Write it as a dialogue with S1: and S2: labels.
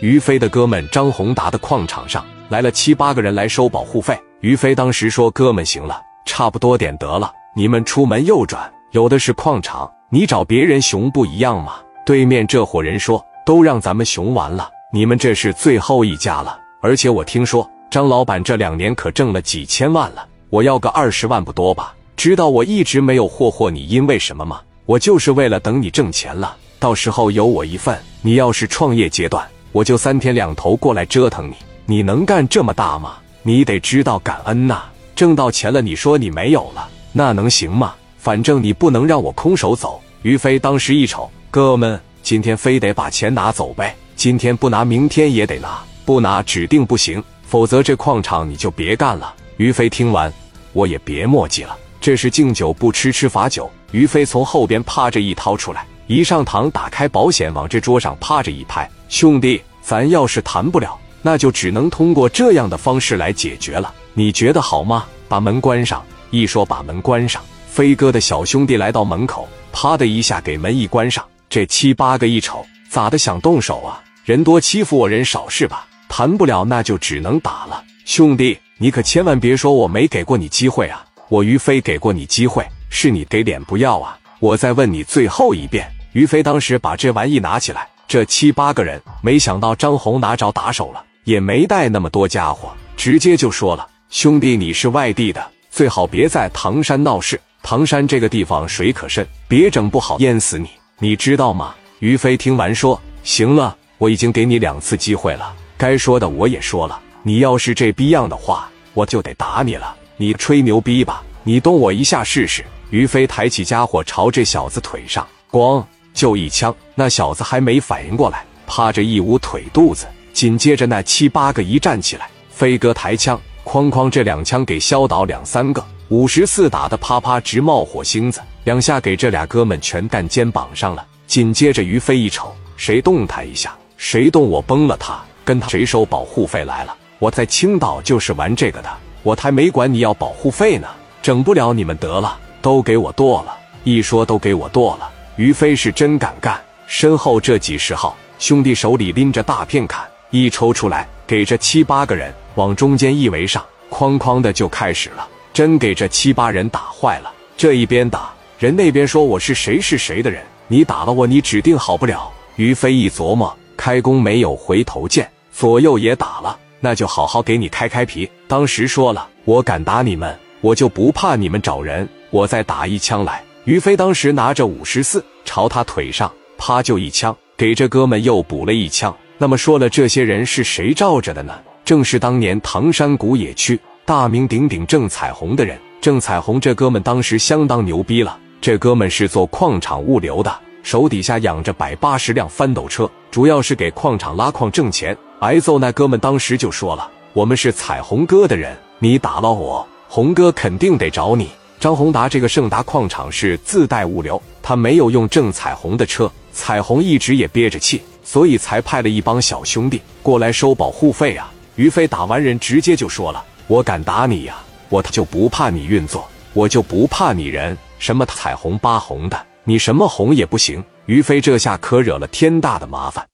S1: 于飞的哥们张宏达的矿场上来了七八个人来收保护费。于飞当时说：“哥们，行了，差不多点得了，你们出门右转，有的是矿场，你找别人熊不一样吗？”对面这伙人说：“都让咱们熊完了，你们这是最后一家了。而且我听说张老板这两年可挣了几千万了，我要个二十万不多吧？知道我一直没有霍霍你，因为什么吗？我就是为了等你挣钱了，到时候有我一份。你要是创业阶段，我就三天两头过来折腾你。你能干这么大吗？你得知道感恩呐！挣到钱了，你说你没有了，那能行吗？反正你不能让我空手走。”于飞当时一瞅。哥们，今天非得把钱拿走呗！今天不拿，明天也得拿，不拿指定不行，否则这矿场你就别干了。于飞听完，我也别墨迹了，这是敬酒不吃吃罚酒。于飞从后边趴着一掏出来，一上堂，打开保险，往这桌上趴着一拍：“兄弟，咱要是谈不了，那就只能通过这样的方式来解决了，你觉得好吗？”把门关上。一说把门关上，飞哥的小兄弟来到门口，啪的一下给门一关上。这七八个一瞅，咋的想动手啊？人多欺负我，人少是吧？谈不了，那就只能打了。兄弟，你可千万别说我没给过你机会啊！我于飞给过你机会，是你给脸不要啊！我再问你最后一遍。于飞当时把这玩意拿起来，这七八个人没想到张红拿着打手了，也没带那么多家伙，直接就说了：“兄弟，你是外地的，最好别在唐山闹事。唐山这个地方水可深，别整不好淹死你。”你知道吗？于飞听完说：“行了，我已经给你两次机会了，该说的我也说了。你要是这逼样的话，我就得打你了。你吹牛逼吧，你动我一下试试。”于飞抬起家伙朝这小子腿上咣就一枪，那小子还没反应过来，趴着一捂腿肚子。紧接着那七八个一站起来，飞哥抬枪，哐哐这两枪给削倒两三个。五十四打的啪啪直冒火星子，两下给这俩哥们全干肩膀上了。紧接着于飞一瞅，谁动他一下，谁动我崩了他，跟他谁收保护费来了。我在青岛就是玩这个的，我才没管你要保护费呢。整不了你们得了，都给我剁了。一说都给我剁了，于飞是真敢干。身后这几十号兄弟手里拎着大片砍，一抽出来，给这七八个人往中间一围上，哐哐的就开始了。真给这七八人打坏了，这一边打人，那边说我是谁是谁的人，你打了我，你指定好不了。于飞一琢磨，开弓没有回头箭，左右也打了，那就好好给你开开皮。当时说了，我敢打你们，我就不怕你们找人，我再打一枪来。于飞当时拿着五十四，朝他腿上啪就一枪，给这哥们又补了一枪。那么说了，这些人是谁罩着的呢？正是当年唐山古冶区。大名鼎鼎郑彩虹的人，郑彩虹这哥们当时相当牛逼了。这哥们是做矿场物流的，手底下养着百八十辆翻斗车，主要是给矿场拉矿挣钱。挨揍那哥们当时就说了：“我们是彩虹哥的人，你打了我，红哥肯定得找你。”张宏达这个盛达矿场是自带物流，他没有用郑彩虹的车，彩虹一直也憋着气，所以才派了一帮小兄弟过来收保护费啊。于飞打完人，直接就说了。我敢打你呀！我就不怕你运作，我就不怕你人。什么彩虹八红的，你什么红也不行。于飞这下可惹了天大的麻烦。